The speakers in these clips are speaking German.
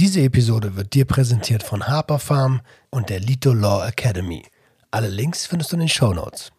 Diese Episode wird dir präsentiert von Harper Farm und der Lito Law Academy. Alle Links findest du in den Show Notes.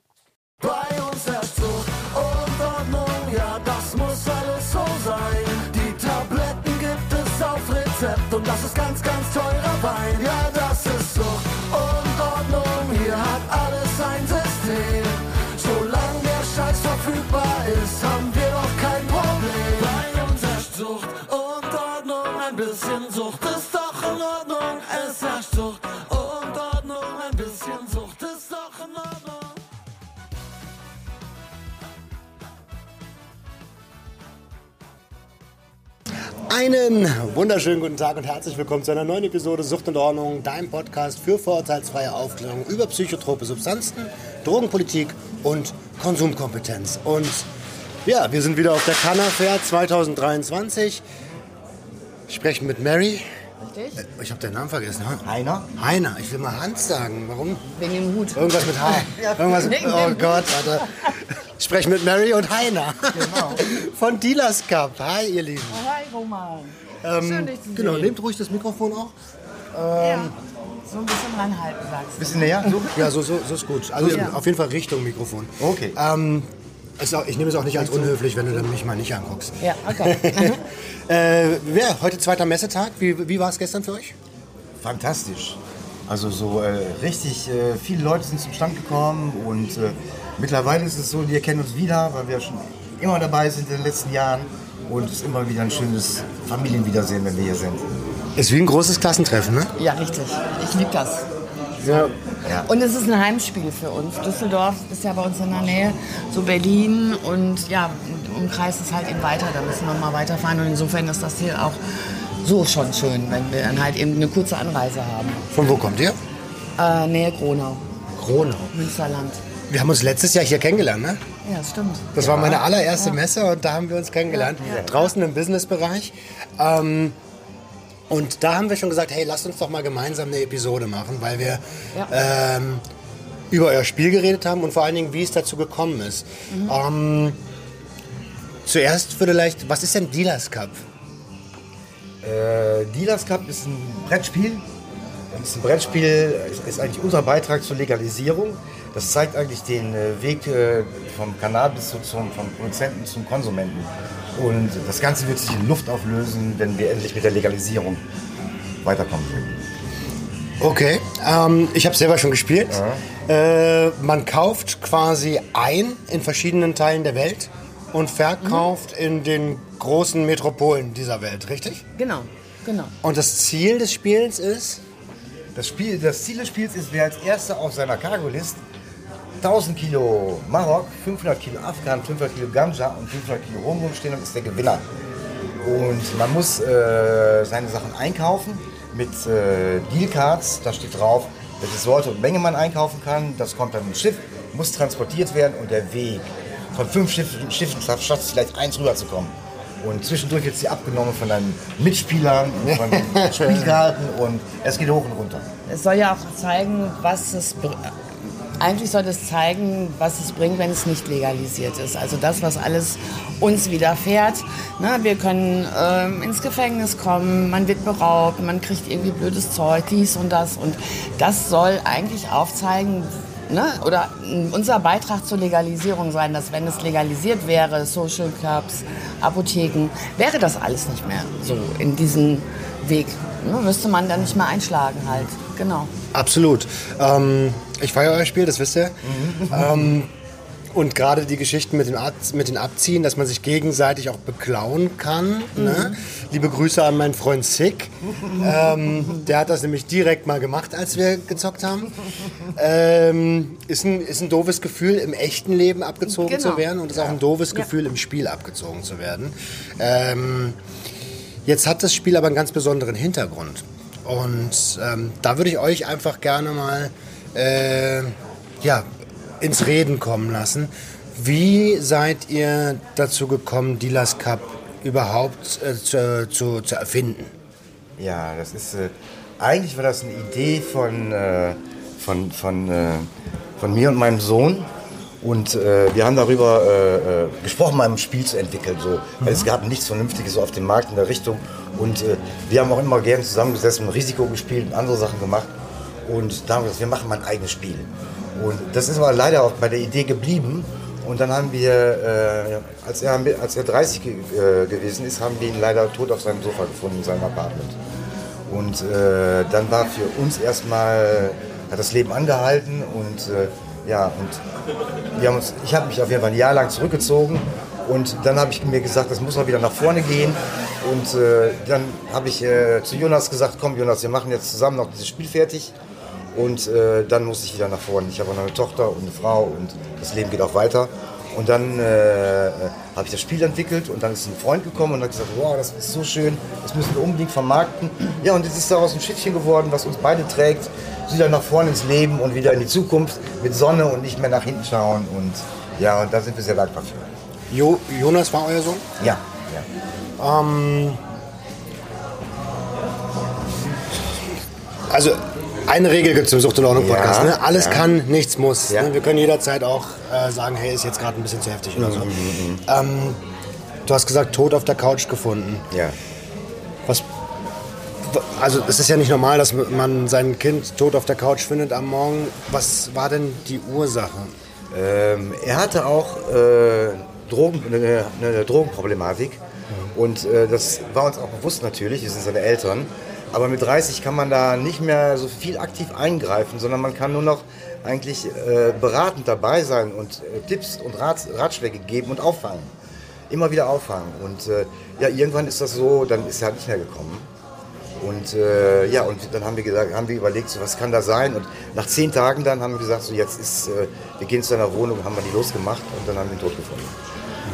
Einen wunderschönen guten Tag und herzlich willkommen zu einer neuen Episode Sucht und Ordnung, dein Podcast für vorurteilsfreie Aufklärung über psychotrope Substanzen, Drogenpolitik und Konsumkompetenz. Und ja, wir sind wieder auf der Canna Fair 2023. Sprechen mit Mary. Richtig? Äh, Ich habe den Namen vergessen. ne? Heiner? Heiner. Ich will mal Hans sagen. Warum? Wegen dem Hut. Irgendwas mit H. Ja, Irgendwas, wegen oh dem Gott, Alter. Ich spreche mit Mary und Heiner. Genau. Von Dealers Cup. Hi, ihr Lieben. Hi Roman. Ähm, Schön, dich zu genau, sehen. nehmt ruhig das Mikrofon auch. ja. So ein bisschen ranhalten, sagst du. Bisschen näher? So? Ja, so, so, so ist gut. Also Ja. auf jeden Fall Richtung Mikrofon. Okay. Ähm, auch, ich nehme es auch nicht als unhöflich, wenn du dann mich mal nicht anguckst. Ja, okay. Äh, ja, heute zweiter Messetag. Wie, wie war es gestern für euch? Fantastisch. Also so äh, richtig äh, viele Leute sind zum Stand gekommen und äh, mittlerweile ist es so, wir kennen uns wieder, weil wir schon immer dabei sind in den letzten Jahren und es ist immer wieder ein schönes Familienwiedersehen, wenn wir hier sind. Ist wie ein großes Klassentreffen, ne? ja, richtig. Ich liebe das. Ja. Ja. Und es ist ein Heimspiel für uns. Düsseldorf ist ja bei uns in der Nähe, so Berlin und ja, Umkreis ist halt eben weiter, da müssen wir mal weiterfahren und insofern ist das hier auch so schon schön, wenn wir dann halt eben eine kurze Anreise haben. Von wo kommt ihr? Äh, Nähe Gronau, Kronau. Münsterland. Wir haben uns letztes Jahr hier kennengelernt, ne? Ja, das stimmt. Das war meine allererste Messe und da haben wir uns kennengelernt. Draußen im Businessbereich. Ähm, und da haben wir schon gesagt, hey, lasst uns doch mal gemeinsam eine Episode machen, weil wir Ja. ähm, über euer Spiel geredet haben und vor allen Dingen, wie es dazu gekommen ist. Ähm, zuerst vielleicht, was ist denn Dealers Cup? Äh, Dealers Cup ist ein Brettspiel. Das ist ein Brettspiel, ist, ist eigentlich unser Beitrag zur Legalisierung. Das zeigt eigentlich den äh, Weg äh, vom Cannabis zu, zum, vom Produzenten zum Konsumenten. Und das Ganze wird sich in Luft auflösen, wenn wir endlich mit der Legalisierung weiterkommen würden. Okay, ähm, ich habe selber schon gespielt. Äh, man kauft quasi ein in verschiedenen Teilen der Welt und verkauft in den großen Metropolen dieser Welt, richtig? Genau, genau. Und das Ziel des Spiels ist? Das, Spiel, das Ziel des Spiels ist, wer als Erster auf seiner Cargo-List 1000 Kilo Marok, 500 Kilo Afghan, 500 Kilo Ganja und 500 Kilo Rum rumstehen und ist der Gewinner. Und man muss äh, seine Sachen einkaufen mit äh, Dealcards. Da steht drauf, welche Sorte und Menge man einkaufen kann. Das kommt dann ins Schiff, muss transportiert werden und der Weg. Von fünf Schiffen, Schiffen schafft es vielleicht eins rüberzukommen. Und zwischendurch wird sie abgenommen von deinen Mitspielern und von den Spielkarten und es geht hoch und runter. Es soll ja auch zeigen, was es. Eigentlich soll es zeigen, was es bringt, wenn es nicht legalisiert ist. Also das, was alles uns widerfährt. Ne, wir können ähm, ins Gefängnis kommen, man wird beraubt, man kriegt irgendwie blödes Zeug, dies und das. Und das soll eigentlich aufzeigen, ne, oder unser Beitrag zur Legalisierung sein, dass wenn es legalisiert wäre, Social Clubs, Apotheken, wäre das alles nicht mehr so in diesem Weg. Ne, müsste man dann nicht mehr einschlagen halt. Genau. Absolut. Ähm, ich feiere euer Spiel, das wisst ihr. ähm, und gerade die Geschichten mit, dem Ab mit den Abziehen, dass man sich gegenseitig auch beklauen kann. Ne? Liebe Grüße an meinen Freund Sick. ähm, der hat das nämlich direkt mal gemacht, als wir gezockt haben. Ähm, ist, ein, ist ein doofes Gefühl, im echten Leben abgezogen Genau. zu werden und ist auch ein doofes Gefühl, im Spiel abgezogen zu werden. Ähm, Jetzt hat das Spiel aber einen ganz besonderen Hintergrund. Und ähm, da würde ich euch einfach gerne mal äh, ja, ins Reden kommen lassen. Wie seid ihr dazu gekommen, Dealers Cup überhaupt äh, zu, zu, zu erfinden? Ja, das ist. Äh, eigentlich war das eine Idee von, äh, von, von, äh, von mir und meinem Sohn. Und äh, wir haben darüber äh, äh, gesprochen, mal ein Spiel zu entwickeln. So. Weil es gab nichts Vernünftiges so auf dem Markt in der Richtung. Und äh, wir haben auch immer gern zusammengesessen Risiko gespielt und andere Sachen gemacht. Und da haben wir gesagt, wir machen mal ein eigenes Spiel. Und das ist aber leider auch bei der Idee geblieben. Und dann haben wir, äh, als, er, als er 30 ge äh, gewesen ist, haben wir ihn leider tot auf seinem Sofa gefunden in seinem Apartment. Und äh, dann war für uns erstmal, hat das Leben angehalten und äh, ja, und wir haben uns, ich habe mich auf jeden Fall ein Jahr lang zurückgezogen und dann habe ich mir gesagt, das muss mal wieder nach vorne gehen. Und äh, dann habe ich äh, zu Jonas gesagt, komm Jonas, wir machen jetzt zusammen noch dieses Spiel fertig. Und äh, dann muss ich wieder nach vorne. Ich habe noch eine Tochter und eine Frau und das Leben geht auch weiter. Und dann äh, habe ich das Spiel entwickelt und dann ist ein Freund gekommen und hat gesagt, wow, das ist so schön, das müssen wir unbedingt vermarkten. Ja, und jetzt ist daraus ein Schiffchen geworden, was uns beide trägt, wieder nach vorne ins Leben und wieder in die Zukunft mit Sonne und nicht mehr nach hinten schauen. Und ja, und da sind wir sehr dankbar für. Jo Jonas war euer Sohn? Ja, ja. Ähm, also eine Regel gibt es im Sucht und Ordnung Podcast. Ja, ne? Alles ja. kann, nichts muss. Ja. Ne? Wir können jederzeit auch äh, sagen, hey, ist jetzt gerade ein bisschen zu heftig oder so. Mhm, Ähm, du hast gesagt, tot auf der Couch gefunden. ja. Was, also es ist ja nicht normal, dass man sein Kind tot auf der Couch findet am Morgen. Was war denn die Ursache? Ähm, er hatte auch äh, Drogen, eine, eine Drogenproblematik. Und äh, das war uns auch bewusst natürlich, wir sind seine Eltern. Aber mit 30 kann man da nicht mehr so viel aktiv eingreifen, sondern man kann nur noch eigentlich äh, beratend dabei sein und äh, Tipps und Rat, Ratschläge geben und auffangen. Immer wieder auffangen. Und äh, ja, irgendwann ist das so, dann ist er halt nicht mehr gekommen. Und äh, ja, und dann haben wir, gesagt, haben wir überlegt, so, was kann da sein? Und nach zehn Tagen dann haben wir gesagt, so jetzt ist, äh, wir gehen zu seiner Wohnung, haben wir die losgemacht und dann haben wir ihn tot gefunden.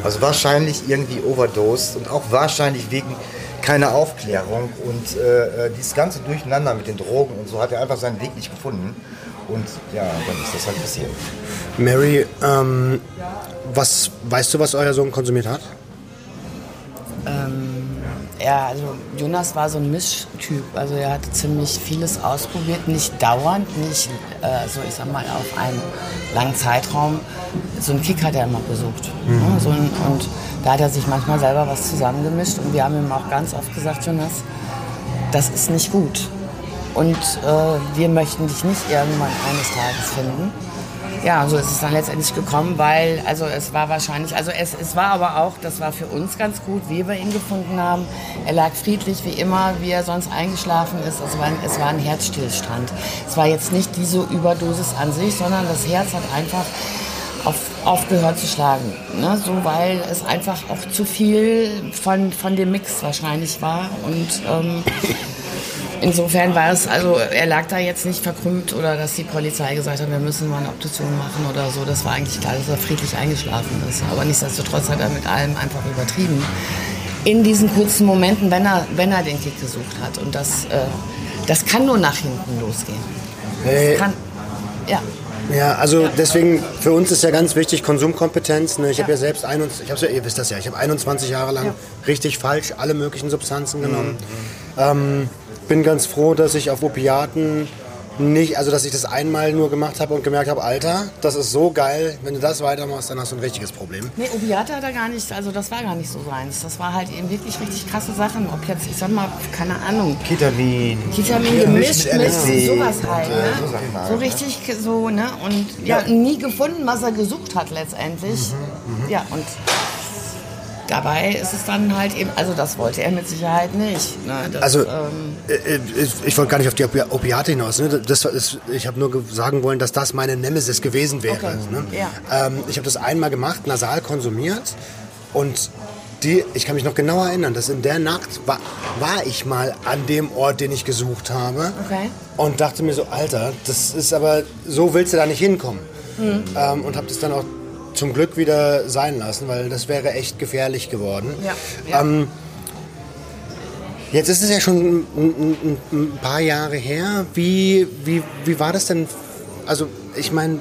Also wahrscheinlich irgendwie overdosed und auch wahrscheinlich wegen keiner Aufklärung und äh, äh, dieses ganze Durcheinander mit den Drogen und so hat er einfach seinen Weg nicht gefunden. Und ja, dann ist das halt passiert. Mary, ähm, was weißt du, was euer Sohn konsumiert hat? Ja, also Jonas war so ein Mischtyp. Also er hatte ziemlich vieles ausprobiert, nicht dauernd, nicht äh, so ich sag mal auf einen langen Zeitraum. So einen Kick hat er immer besucht. Ne? So ein, und da hat er sich manchmal selber was zusammengemischt und wir haben ihm auch ganz oft gesagt, Jonas, das ist nicht gut. Und äh, wir möchten dich nicht irgendwann eines Tages finden. Ja, so ist es dann letztendlich gekommen, weil, also es war wahrscheinlich, also es, es war aber auch, das war für uns ganz gut, wie wir ihn gefunden haben. Er lag friedlich wie immer, wie er sonst eingeschlafen ist. Es war, ein- es war ein Herzstillstand. Es war jetzt nicht diese Überdosis an sich, sondern das Herz hat einfach auf, aufgehört zu schlagen. Ne? So, weil es einfach auch zu viel von, von dem Mix wahrscheinlich war. Und ähm, Insofern war es, also er lag da jetzt nicht verkrümmt oder dass die Polizei gesagt hat, wir müssen mal eine Obduktion machen oder so. Das war eigentlich klar, dass er friedlich eingeschlafen ist. Aber nichtsdestotrotz hat er mit allem einfach übertrieben. In diesen kurzen Momenten, wenn er, wenn er den Kick gesucht hat. Und das, äh, das kann nur nach hinten losgehen. Hey, Kann, ja. Ja, also deswegen, für uns ist ja ganz wichtig Konsumkompetenz. Ne? Ich habe Ja. ja selbst, 21, ich hab's ja, ihr wisst das ja, ich habe 21 Jahre lang richtig falsch alle möglichen Substanzen genommen. Ähm, bin ganz froh, dass ich auf Opiaten nicht, also dass ich das einmal nur gemacht habe und gemerkt habe, Alter, das ist so geil, wenn du das weitermachst, dann hast du ein richtiges Problem. Nee, Opiate hat er gar nicht, also das war gar nicht so seins. Das war halt eben wirklich richtig krasse Sachen. Ob jetzt, ich sag mal, keine Ahnung, Ketamin. Ketamin gemischt mit, LSD sowas halt. äh, Ne? so halt, so richtig so, ne? Und ja, nie gefunden, was er gesucht hat letztendlich. Mhm, Ja, und dabei ist es dann halt eben, also das wollte er mit Sicherheit nicht. Ne? Das, Also, ähm, äh, äh, ich, ich wollte gar nicht auf die Opi Opiate hinaus. Ne? Das ist, ich habe nur ge- sagen wollen, dass das meine Nemesis gewesen wäre. Okay. Ne? Ja. Ähm, ich habe das einmal gemacht, nasal konsumiert und die, ich kann mich noch genau erinnern, dass in der Nacht war, war ich mal an dem Ort, den ich gesucht habe Okay. und dachte mir so, Alter, das ist aber, so willst du da nicht hinkommen. Mhm. Ähm, und habe das dann auch zum Glück wieder sein lassen, weil das wäre echt gefährlich geworden. ja. Ähm, Jetzt ist es ja schon ein, ein, ein paar Jahre her. Wie, wie, wie war das denn? Also, ich meine,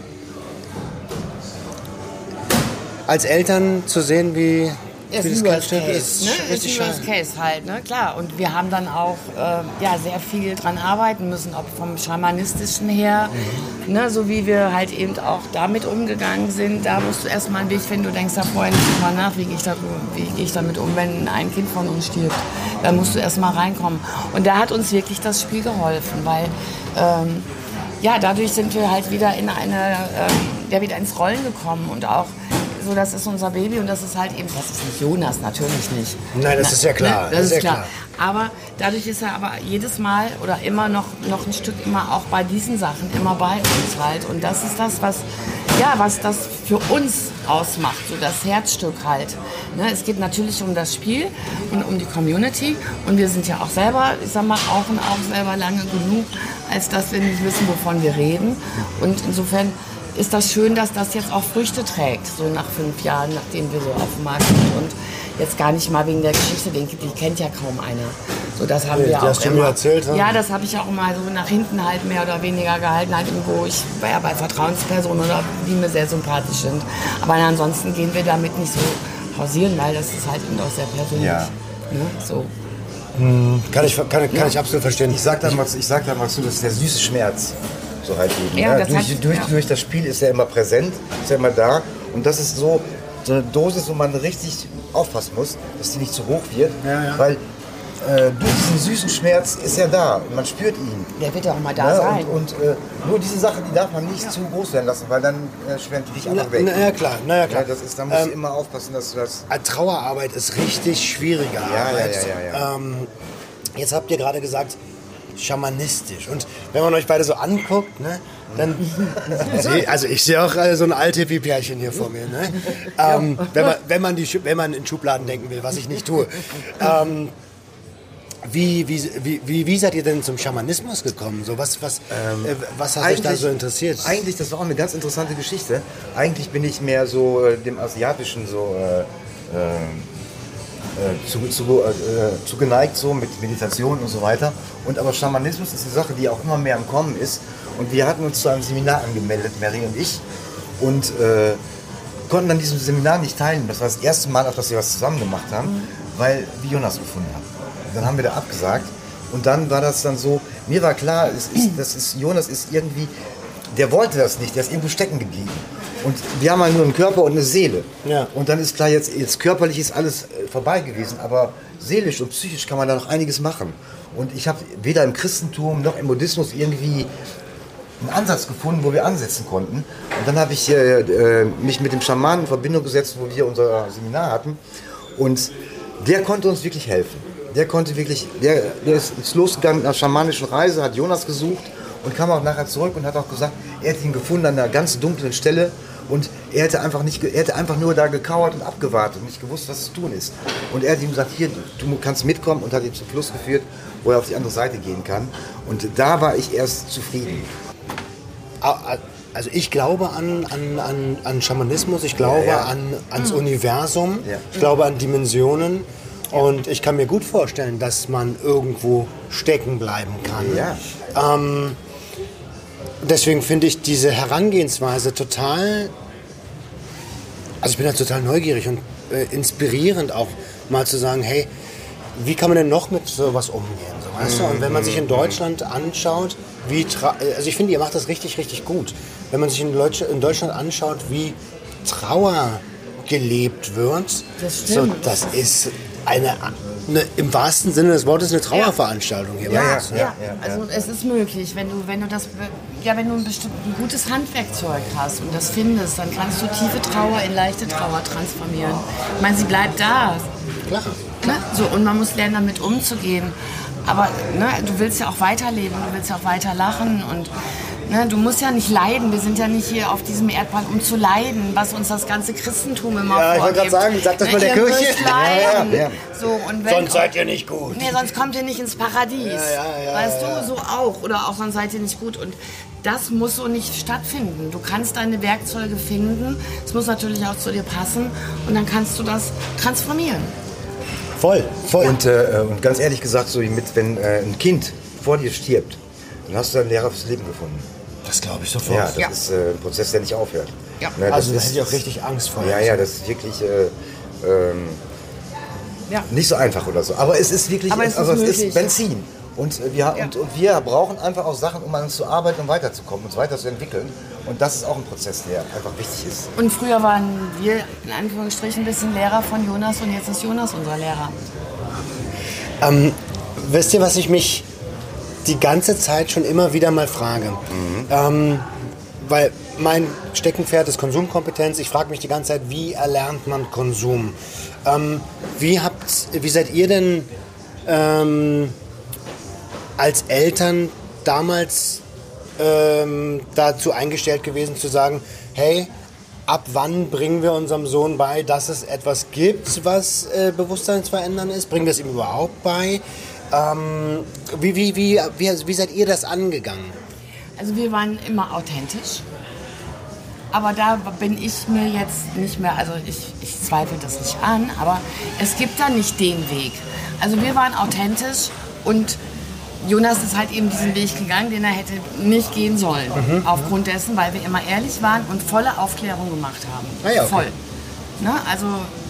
als Eltern zu sehen, wie, ist wie ein das Worst Case, ist ne? sch- Ist ein Worst. Case halt, ne? Klar. Und wir haben dann auch äh, ja, sehr viel dran arbeiten müssen, ob vom Schamanistischen her, Mhm. ne? so wie wir halt eben auch damit umgegangen sind. Da musst du erstmal einen Weg finden, du denkst da vorher nicht drüber nach, wie gehe ich, da, wie gehe ich damit um, wenn ein Kind von uns stirbt. Da musst du erst mal reinkommen. Und da hat uns wirklich das Spiel geholfen, weil ähm, ja, dadurch sind wir halt wieder in eine, ähm, ja, wieder ins Rollen gekommen und auch so, das ist unser Baby und das ist halt eben, das ist nicht Jonas, natürlich nicht. Nein, das ist ja klar, Ne? Das, ist klar. Aber dadurch ist er aber jedes Mal oder immer noch, noch ein Stück immer auch bei diesen Sachen immer bei uns halt. Und das ist das, was, ja, was das für uns ausmacht, so das Herzstück halt. Ne? Es geht natürlich um das Spiel und um die Community. Und wir sind ja auch selber, ich sag mal, auch und auch selber lange genug, als dass wir nicht wissen, wovon wir reden. Und insofern ist das schön, dass das jetzt auch Früchte trägt, so nach fünf Jahren, nachdem wir so auf dem Markt sind. Und jetzt gar nicht mal wegen der Geschichte, den, die kennt ja kaum einer. So, das haben Nee, wir die auch hast du immer. mir erzählt, ja? Ja, das habe ich auch immer so nach hinten halt mehr oder weniger gehalten, halt irgendwo. Ich war ja bei Vertrauenspersonen oder die mir sehr sympathisch sind. Aber ansonsten gehen wir damit nicht so hausieren, weil das ist halt eben auch sehr persönlich. Ja. Ne? So. Kann ich, kann, kann ich absolut verstehen. Ich sag da mal, ich sag da mal zu, das ist der süße Schmerz. So halt eben. Ja, ne? das durch, hat- durch, ja. durch das Spiel ist er immer präsent, ist er immer da. Und das ist so, so eine Dosis, wo man richtig aufpassen muss, dass die nicht zu hoch wird. Ja, ja. Weil äh, durch diesen süßen Schmerz ist er da und man spürt ihn. Der wird ja auch mal da Ne? sein. Und, und äh, nur diese Sachen, die darf man nicht zu groß werden lassen, weil dann äh, schwemmt dich Na, einfach weg. na ja, klar, na ja, klar. Ja, das ist, da musst Ähm, du immer aufpassen, dass du das. Äh, Trauerarbeit ist richtig schwierige ja, Arbeit. ja, ja, Ähm, jetzt habt ihr gerade gesagt, schamanistisch. Und wenn man euch beide so anguckt, ne, dann. also ich sehe auch äh, so ein alt Hippie-Pärchen hier vor mir. Ne? Ähm, wenn, man, wenn, man die, wenn man in Schubladen denken will, was ich nicht tue. Ähm, wie, wie, wie, wie, seid ihr denn zum Schamanismus gekommen? So, was, was, äh, was hat euch da so interessiert? Eigentlich, das war auch eine ganz interessante Geschichte. Eigentlich bin ich mehr so äh, dem Asiatischen so äh, äh, zu, zu, äh, zu geneigt, so mit Meditation und so weiter. Und aber Schamanismus ist eine Sache, die auch immer mehr am Kommen ist. Und wir hatten uns zu einem Seminar angemeldet, Mary und ich, und äh, konnten an diesem Seminar nicht teilnehmen. Das war das erste Mal, auch, dass wir was zusammen gemacht haben, weil wir Jonas gefunden haben. Dann haben wir da abgesagt. Und dann war das dann so, mir war klar, es ist, das ist, Jonas ist irgendwie, der wollte das nicht, der ist irgendwo stecken geblieben. Und wir haben halt nur einen Körper und eine Seele. Ja. Und dann ist klar, jetzt, jetzt körperlich ist alles äh, vorbei gewesen, aber seelisch und psychisch kann man da noch einiges machen. Und ich habe weder im Christentum noch im Buddhismus irgendwie einen Ansatz gefunden, wo wir ansetzen konnten. Und dann habe ich äh, äh, mich mit dem Schamanen in Verbindung gesetzt, wo wir unser Seminar hatten. Und der konnte uns wirklich helfen. Der konnte wirklich, der, der ist ist losgegangen mit einer schamanischen Reise, hat Jonas gesucht und kam auch nachher zurück und hat auch gesagt, er hätte ihn gefunden an einer ganz dunklen Stelle und er hätte einfach nicht, er hätte einfach nur da gekauert und abgewartet und nicht gewusst, was zu tun ist. Und er hat ihm gesagt, hier, du kannst mitkommen und hat ihn zum Fluss geführt, wo er auf die andere Seite gehen kann. Und da war ich erst zufrieden. Ah, Also ich glaube an, an, an, an Schamanismus, ich glaube Ja, ja. An, ans Universum, Ja. ich glaube an Dimensionen und ich kann mir gut vorstellen, dass man irgendwo stecken bleiben kann. Ja. Ähm, deswegen finde ich diese Herangehensweise total, also ich bin da total neugierig und äh, inspirierend auch mal zu sagen, hey, wie kann man denn noch mit sowas umgehen? So, weißt du? Und wenn man sich in Deutschland anschaut, wie, also ich finde, ihr macht das richtig, richtig gut. Wenn man sich in, Deutsch, in Deutschland anschaut, wie Trauer gelebt wird, Das so, das ist eine, eine, im wahrsten Sinne des Wortes eine Trauerveranstaltung hier. bei Ja, ja. Ja, also es ist möglich, wenn du, wenn du das, ja, wenn du ein bestimmt ein gutes Handwerkzeug hast und das findest, dann kannst du tiefe Trauer in leichte Trauer transformieren. Ich meine, sie bleibt da. Klar. Ne? So, und man muss lernen, damit umzugehen. Aber ne, du willst ja auch weiterleben, du willst ja auch weiter lachen und ne, du musst ja nicht leiden. Wir sind ja nicht hier auf diesem Erdball, um zu leiden, was uns das ganze Christentum immer Ja, ich wollte vorgibt. gerade sagen, sag das Ne, mal der ihr Kirche. müsst leiden. Ja, ja, ja. So, und wenn, Sonst seid ihr nicht gut. Nee, sonst kommt ihr nicht ins Paradies. ja, ja, weißt ja. du, so auch. Oder auch sonst seid ihr nicht gut. Und das muss so nicht stattfinden. Du kannst deine Werkzeuge finden. Es muss natürlich auch zu dir passen. Und dann kannst du das transformieren. Voll, voll. Und, äh, und ganz ehrlich gesagt, so mit, wenn äh, ein Kind vor dir stirbt, dann hast du einen Lehrer fürs Leben gefunden. Das glaube ich sofort. Ja, das Ja. ist äh, ein Prozess, der nicht aufhört. Ja. Ne, das also da ist- hätte ich auch richtig Angst vor. Ja, ja, das ist wirklich äh, ähm, Ja. nicht so einfach oder so. Aber es ist wirklich, Aber es ist also es möglich. ist Benzin. Und, äh, wir, Ja. und, und wir brauchen einfach auch Sachen, um an uns zu arbeiten und weiterzukommen, uns weiterzuentwickeln. Und das ist auch ein Prozess, der einfach wichtig ist. Und früher waren wir in Anführungsstrichen ein bisschen Lehrer von Jonas und jetzt ist Jonas unser Lehrer. Ähm, wisst ihr, was ich mich die ganze Zeit schon immer wieder mal frage? Ähm, weil mein Steckenpferd ist Konsumkompetenz. Ich frage mich die ganze Zeit, wie erlernt man Konsum? Ähm, wie, habt, wie seid ihr denn ähm, als Eltern damals ähm, dazu eingestellt gewesen zu sagen, hey, ab wann bringen wir unserem Sohn bei, dass es etwas gibt, was äh, bewusstseinsverändern ist? Bringen wir es ihm überhaupt bei? Ähm, wie, wie, wie, wie, wie seid ihr das angegangen? Also wir waren immer authentisch. Aber da bin ich mir jetzt nicht mehr, also ich, ich zweifle das nicht an, aber es gibt da nicht den Weg. Also wir waren authentisch und Jonas ist halt eben diesen Weg gegangen, den er hätte nicht gehen sollen. Aufgrund dessen, weil wir immer ehrlich waren und volle Aufklärung gemacht haben. Ah ja, okay. Voll. Ne? Also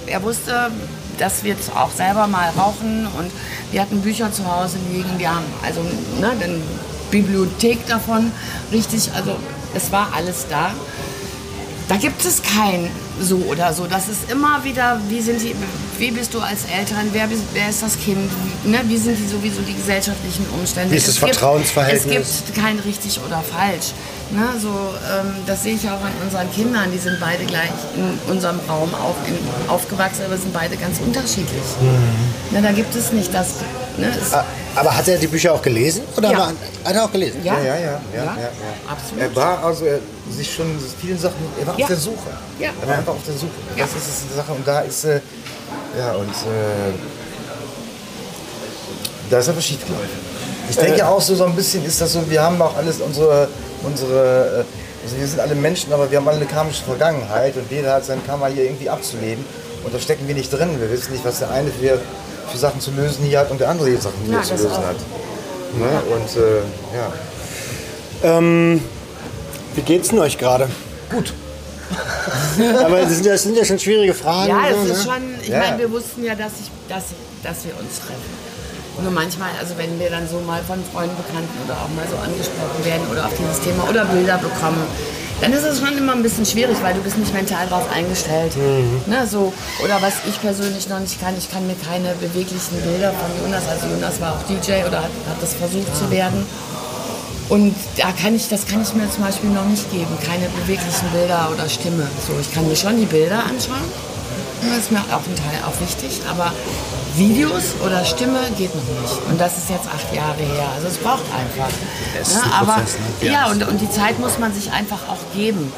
er wusste, dass wir auch selber mal rauchen und wir hatten Bücher zu Hause liegen. Wir haben also ne, eine Bibliothek davon, richtig. Also es war alles da. Da gibt es kein so oder so. Das ist immer wieder, wie sind die, wie bist du als Eltern, wer, wer ist das Kind, wie, ne, wie sind die sowieso die gesellschaftlichen Umstände. Wie ist das Es gibt- Vertrauensverhältnis? Es gibt kein richtig oder falsch. Ne, so, ähm, das sehe ich auch an unseren Kindern. Die sind beide gleich in unserem Raum auf, in, aufgewachsen, aber sind beide ganz unterschiedlich. Ne, da gibt es nicht das. Ne, Ah, Aber hat er die Bücher auch gelesen? Oder Ja. hat er auch gelesen? ja, Ja, ja, ja, ja, ja, absolut. Er war also er, sich schon vielen Sachen, er war auf der Suche. Ja. Er war einfach auf der Suche. Das ist die Sache und da ist, äh, ja und äh, da ist aber schief gelaufen. Ich denke auch so, so ein bisschen ist das so, wir haben auch alles unsere, unsere, äh, also wir sind alle Menschen, aber wir haben alle eine karmische Vergangenheit und jeder hat sein Karma hier irgendwie abzuleben und da stecken wir nicht drin. Wir wissen nicht, was der eine für, für Sachen zu lösen hier hat und der andere hier Sachen hier Ja, zu lösen auch. hat. Ne? Und äh, ja. Ähm, wie geht's denn euch gerade? Gut. Aber das sind, ja, das sind ja schon schwierige Fragen. Ja, so, es ist ne? schon, ich Ja. meine, wir wussten ja, dass, ich, dass, dass wir uns treffen. Nur manchmal, also wenn wir dann so mal von Freunden, Bekannten oder auch mal so angesprochen werden oder auf dieses Thema oder Bilder bekommen, dann ist es schon immer ein bisschen schwierig, weil du bist nicht mental darauf eingestellt. Ne, so, oder was ich persönlich noch nicht kann, ich kann mir keine beweglichen Bilder von Jonas, also Jonas war auch DJ oder hat, hat das versucht zu werden. Und da kann ich, das kann ich mir zum Beispiel noch nicht geben, keine beweglichen Bilder oder Stimme. So, ich kann mir schon die Bilder anschauen, das ist mir auch ein Teil auch wichtig, aber Videos oder Stimme geht noch nicht. Und das ist jetzt acht Jahre her. Also es braucht einfach. ist Ne, ein aber Prozess, ne? ja, und, und die Zeit muss man sich einfach auch geben.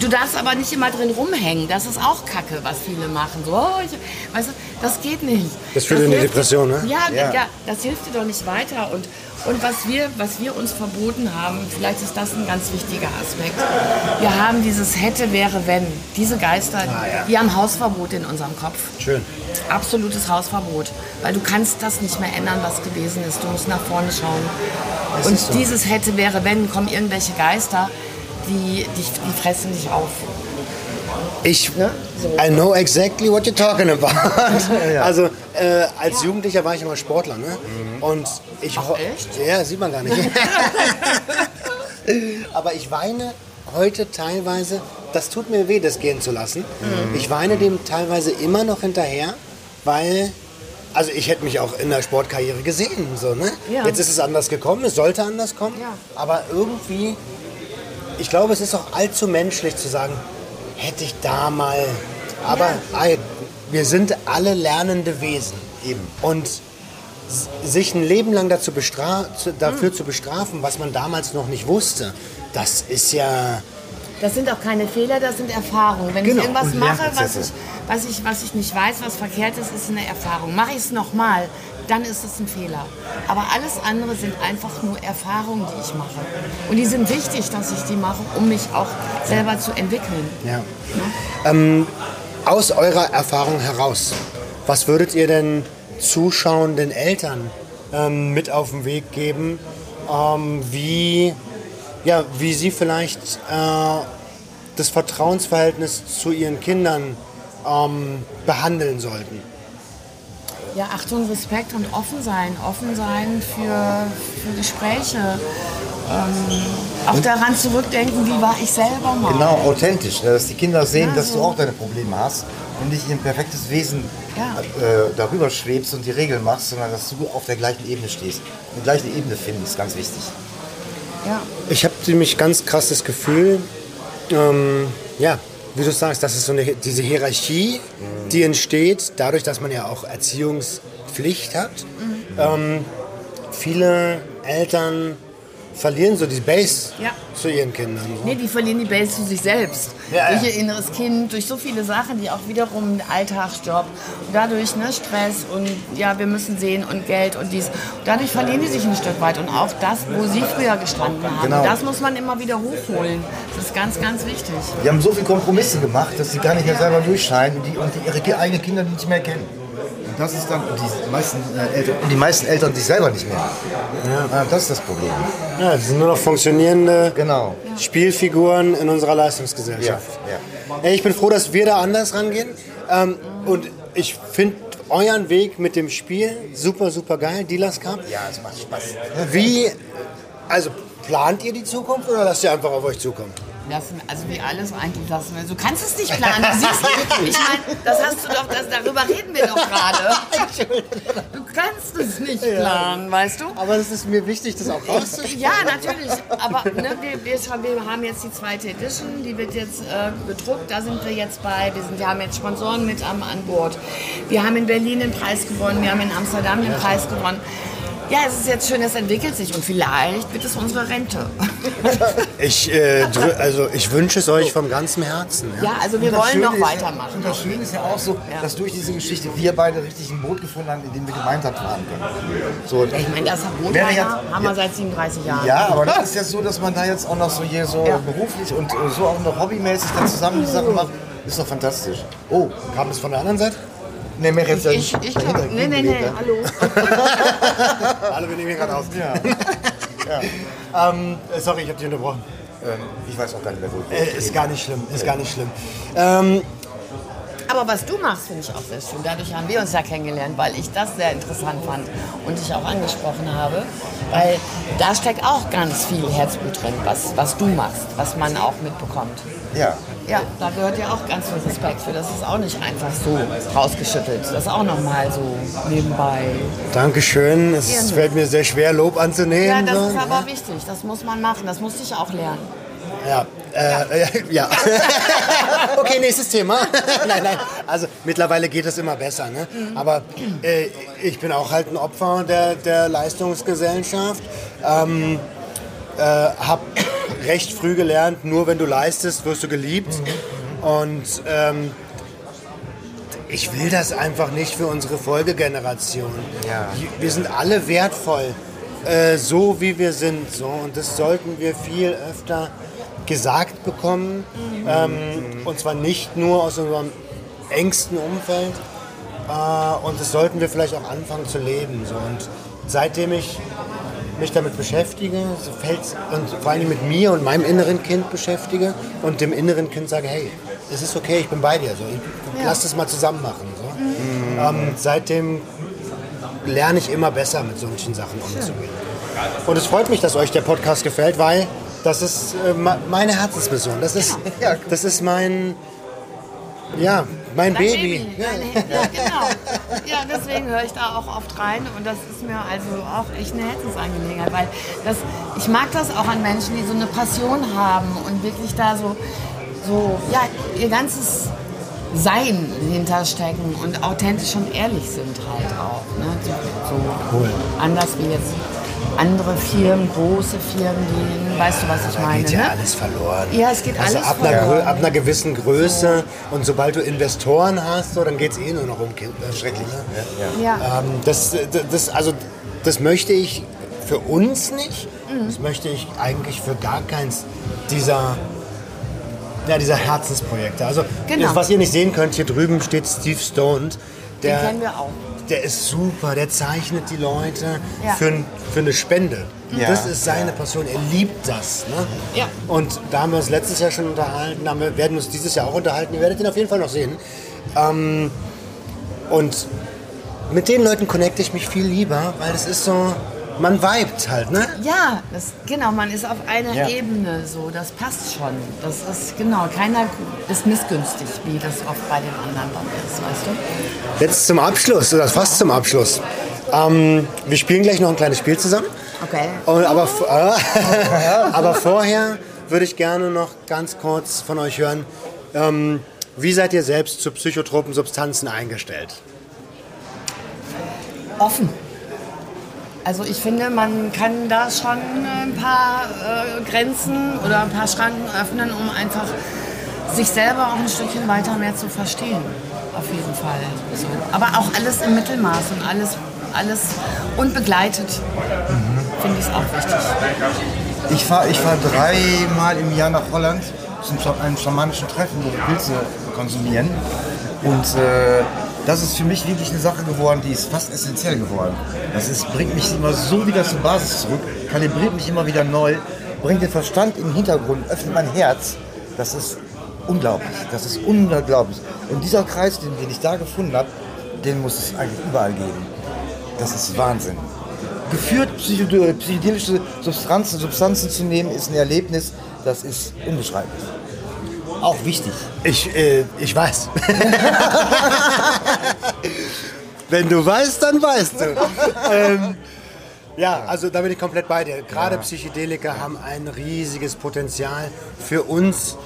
Du darfst aber nicht immer drin rumhängen. Das ist auch Kacke, was viele machen. So, oh, ich, weißt du, das geht nicht. Das führt in die Depression, ne? Ja, Ja. ja. das hilft dir doch nicht weiter. Und, und was, wir, was wir uns verboten haben, vielleicht ist das ein ganz wichtiger Aspekt. Wir haben dieses hätte, wäre, wenn. Diese Geister, die haben Hausverbot in unserem Kopf. Schön. Absolutes Hausverbot. Weil du kannst das nicht mehr ändern, was gewesen ist. Du musst nach vorne schauen. Und ist so. dieses hätte, wäre, wenn, kommen irgendwelche Geister, die, die, die fressen dich auf. Ich, Ne? So. I know exactly what you're talking about. Also äh, als Jugendlicher war ich immer Sportler, ne? Und ich Ach, echt? Ja, sieht man gar nicht. Aber ich weine heute teilweise, das tut mir weh, das gehen zu lassen. Mhm. Ich weine dem teilweise immer noch hinterher, weil also ich hätte mich auch in der Sportkarriere gesehen, so, ne? Ja. Jetzt ist es anders gekommen, es sollte anders kommen, Ja. aber irgendwie ich glaube, es ist auch allzu menschlich zu sagen, hätte ich da mal. Aber ey, wir sind alle lernende Wesen. Eben. Und sich ein Leben lang dazu bestra dafür zu bestrafen, was man damals noch nicht wusste, das ist ja. Das sind auch keine Fehler, das sind Erfahrungen. Wenn Genau, ich irgendwas mache, was ich, was, ich, was ich nicht weiß, was verkehrt ist, ist eine Erfahrung. Mache ich es nochmal, dann ist es ein Fehler. Aber alles andere sind einfach nur Erfahrungen, die ich mache. Und die sind wichtig, dass ich die mache, um mich auch selber zu entwickeln. ja. Ähm, aus eurer Erfahrung heraus, was würdet ihr denn zuschauenden Eltern ähm, mit auf den Weg geben, ähm, wie, ja, wie sie vielleicht äh, das Vertrauensverhältnis zu ihren Kindern ähm, behandeln sollten? Ja, Achtung, Respekt und offen sein. Offen sein für, für Gespräche. Ähm, auch daran zurückdenken, wie war ich selber mal. Genau, authentisch, ne, dass die Kinder sehen, Ja, dass so. du auch deine Probleme hast und nicht in ein perfektes Wesen Ja. äh, darüber schwebst und die Regeln machst, sondern dass du auf der gleichen Ebene stehst. Die gleiche Ebene finden ist ganz wichtig. Ja. Ich habe nämlich ganz krass das Gefühl, ähm, ja, wie du sagst, das ist so eine, diese Hierarchie, die entsteht, dadurch, dass man ja auch Erziehungspflicht hat. Ähm, viele Eltern verlieren so die Base Ja. zu ihren Kindern. So. Nee, die verlieren die Base zu sich selbst. Ja, durch ihr inneres Kind, durch so viele Sachen, die auch wiederum Alltagsjob und dadurch ne, Stress und ja, wir müssen sehen und Geld und dies. Dadurch verlieren die sich ein Stück weit und auch das, wo sie früher gestanden haben. Genau. Das muss man immer wieder hochholen. Das ist ganz, ganz wichtig. Die haben so viele Kompromisse gemacht, dass sie gar nicht mehr selber durchscheinen und, die, und die, ihre eigenen Kinder nicht mehr kennen. Das ist dann die meisten, äh, Eltern, die meisten Eltern sich selber nicht mehr. Ja. das ist das Problem. Ja, das sind nur noch funktionierende Genau. Spielfiguren in unserer Leistungsgesellschaft. Ja, Ey, Ich bin froh, dass wir da anders rangehen. Ähm, und ich finde euren Weg mit dem Spiel super, super geil. Dealers Cup. Ja, es macht Spaß. Wie, also plant ihr die Zukunft oder lasst ihr einfach auf euch zukommen? Lassen, also wie alles eigentlich lassen wir. Du kannst es nicht planen. Du siehst, ich meine, das hast du doch, das, darüber reden wir doch gerade. Du kannst es nicht planen, weißt du? Aber es ist mir wichtig, das auch rauszusprechen. Ja, natürlich. Aber ne, wir, wir haben jetzt die zweite Edition, die wird jetzt äh, gedruckt. Da sind wir jetzt bei. Wir, sind, wir haben jetzt Sponsoren mit am, an Bord. Wir haben in Berlin den Preis gewonnen. Wir haben in Amsterdam den Preis gewonnen. Ja, es ist jetzt schön, es entwickelt sich und vielleicht wird es unsere Rente. Ich, äh, also ich wünsche es euch vom ganzen Herzen. Ja. Ja, also wir wollen Schöne noch ist- weitermachen. Und das Schöne ist ja auch so, dass durch diese Geschichte wir beide richtig ein Boot gefunden haben, in dem wir gemeinsam fahren können. So, Ich meine, das Boot jetzt- haben wir seit 37 Jahren. ja, aber das ist ja so, dass man da jetzt auch noch so hier so Ja. beruflich und äh, so auch noch hobbymäßig dann zusammen die Sache macht. Ist doch fantastisch. Oh, Kam es von der anderen Seite? Ne, mehr jetzt Ich, ich glaube, nee, nee, nee, hallo. Alle, wir nehmen hier gerade auf. Ja. Ähm, äh, sorry, ich habe dich unterbrochen. Ähm, ich weiß auch gar nicht mehr, wo ich Äh, ist gar nicht schlimm, ist gar nicht schlimm. Ähm, Aber was du machst, finde ich auch sehr schön. Dadurch haben wir uns ja kennengelernt, weil ich das sehr interessant fand und dich auch angesprochen habe. Weil da steckt auch ganz viel Herzblut drin, was, was du machst, was man auch mitbekommt. Ja. Ja, da gehört ja auch ganz viel Respekt für. Das ist auch nicht einfach so rausgeschüttelt. Das ist auch nochmal so nebenbei. Dankeschön. Es fällt mir sehr schwer, Lob Ja, anzunehmen. das so. ist aber wichtig. Das muss man machen. Das musste ich auch lernen. Ja, äh, ja. okay, nächstes Thema. nein, nein. Also mittlerweile geht es immer besser. Ne? Aber äh, ich bin auch halt ein Opfer der, der Leistungsgesellschaft. Ähm, äh, hab recht früh gelernt, nur wenn du leistest, wirst du geliebt. Und ähm, ich will das einfach nicht für unsere Folgegeneration. Ja. Wir sind alle wertvoll, äh, so wie wir sind. So. Und das sollten wir viel öfter gesagt bekommen. Ähm, und zwar nicht nur aus unserem engsten Umfeld. Äh, und das sollten wir vielleicht auch anfangen zu leben. So. Und seitdem ich mich damit beschäftige, so fällt's, und vor allem mit mir und meinem inneren Kind beschäftige und dem inneren Kind sage, hey, es ist okay, ich bin bei dir. So. Ich, Lass das mal zusammen machen. So. Ähm, seitdem lerne ich immer besser mit solchen Sachen umzugehen. Und es freut mich, dass euch der Podcast gefällt, weil das ist äh, me- meine Herzensmission. Das ist, Ja. das ist mein, ja, mein Dein Baby. Dein, ja, genau. Ja, deswegen höre ich da auch oft rein und das ist mir also auch echt eine Herzensangelegenheit, weil das, ich mag das auch an Menschen, die so eine Passion haben und wirklich da so, so ja, ihr ganzes Sein hinterstecken und authentisch und ehrlich sind halt auch. Ne? So, so anders wie jetzt andere Firmen, große Firmen, die, weißt du, was ich Da meine? geht ja ne? alles verloren. Ja, es geht also alles ab einer, verloren. Grö- ab einer gewissen Größe und sobald du Investoren hast, so, dann geht es eh nur noch um Kind. Äh, Schrecklich. Ne? Ja. Ähm, das, das, also, das möchte ich für uns nicht. Mhm. Das möchte ich eigentlich für gar keins dieser, ja, dieser Herzensprojekte. Also, Genau. das, was ihr nicht sehen könnt, hier drüben steht Steve Stone. Der, Den kennen wir auch. Der ist super, der zeichnet die Leute Ja. für, für eine Spende. Ja. Das ist seine Passion, er liebt das. Ne? Ja. Und da haben wir uns letztes Jahr schon unterhalten, wir werden uns dieses Jahr auch unterhalten, ihr werdet ihn auf jeden Fall noch sehen. Ähm, und mit den Leuten connecte ich mich viel lieber, weil das ist so, man vibet halt, ne? Ja, das, genau, man ist auf einer Ja. Ebene so, das passt schon. Das ist, genau, keiner ist missgünstig, wie das oft bei den anderen dann ist, weißt du? Jetzt zum Abschluss, oder fast zum Abschluss. Ähm, wir spielen gleich noch ein kleines Spiel zusammen. Okay. Und, aber, äh, aber vorher würde ich gerne noch ganz kurz von euch hören, ähm, wie seid ihr selbst zu psychotropen Substanzen eingestellt? Offen. Also ich finde, man kann da schon ein paar äh, Grenzen oder ein paar Schranken öffnen, um einfach sich selber auch ein Stückchen weiter mehr zu verstehen. Auf jeden Fall. So. Aber auch alles im Mittelmaß und alles, alles und begleitet. Finde ich es auch wichtig. Ich fahre ich fahr dreimal im Jahr nach Holland Scha- einem schamanischen Treffen, wo wir Pilze konsumieren. Und äh, das ist für mich wirklich eine Sache geworden, die ist fast essentiell geworden. Das ist, bringt mich immer so wieder zur Basis zurück, kalibriert mich immer wieder neu, bringt den Verstand in den Hintergrund, öffnet mein Herz. Das ist unglaublich. Das ist unglaublich. Und dieser Kreis, den, den ich da gefunden habe, den muss es eigentlich überall geben. Das ist Wahnsinn. Geführt psychode- psychedelische Substanzen, Substanzen zu nehmen, ist ein Erlebnis, das ist unbeschreiblich. Auch wichtig. Ich, äh, ich weiß. Wenn du weißt, dann weißt du. ähm, ja, also da bin ich komplett bei dir. Gerade Psychedelika haben ein riesiges Potenzial für uns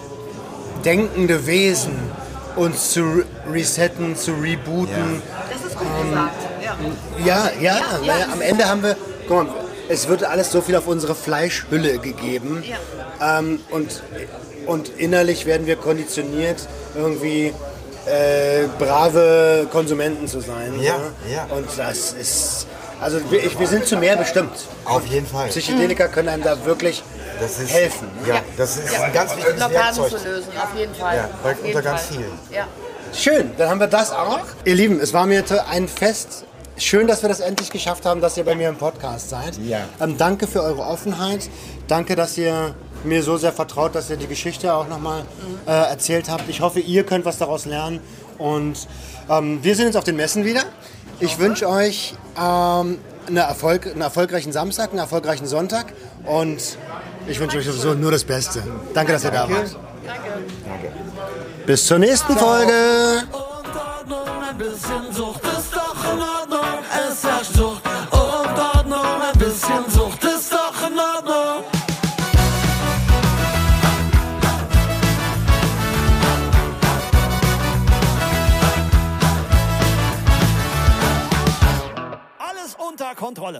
denkende Wesen, uns zu re- resetten, zu rebooten. Das ist gut gesagt. Ja, Ja. ja, ja. naja, am Ende haben wir, guck mal, es wird alles so viel auf unsere Fleischhülle gegeben. Ähm, und, und innerlich werden wir konditioniert, irgendwie äh, brave Konsumenten zu sein. Ja, ne? ja. Und das ist, also wir, ich, wir sind zu mehr bestimmt. Auf jeden Fall. Psychedelika können einem da wirklich Das ist, helfen. Ja, das ist ein ganz wichtiges Blockaden Werkzeug. zu lösen, auf jeden Fall. Ja, bei- Auf jeden unter ganz Fall. vielen. Ja. Schön, dann haben wir das auch. Ihr Lieben, es war mir ein Fest. Schön, dass wir das endlich geschafft haben, dass ihr bei mir im Podcast seid. Ja. Ähm, danke für eure Offenheit. Danke, dass ihr mir so sehr vertraut, dass ihr die Geschichte auch nochmal äh, erzählt habt. Ich hoffe, ihr könnt was daraus lernen. Und ähm, wir sehen uns auf den Messen wieder. Ich wünsche euch ähm, eine Erfolg, einen erfolgreichen Samstag, einen erfolgreichen Sonntag. Und ich wünsche euch sowieso nur das Beste. Danke, dass ihr da wart. Bis zur nächsten Folge. Und Ordnung, ein bisschen Sucht ist doch in Ordnung. Es herrscht Sucht Kontrolle.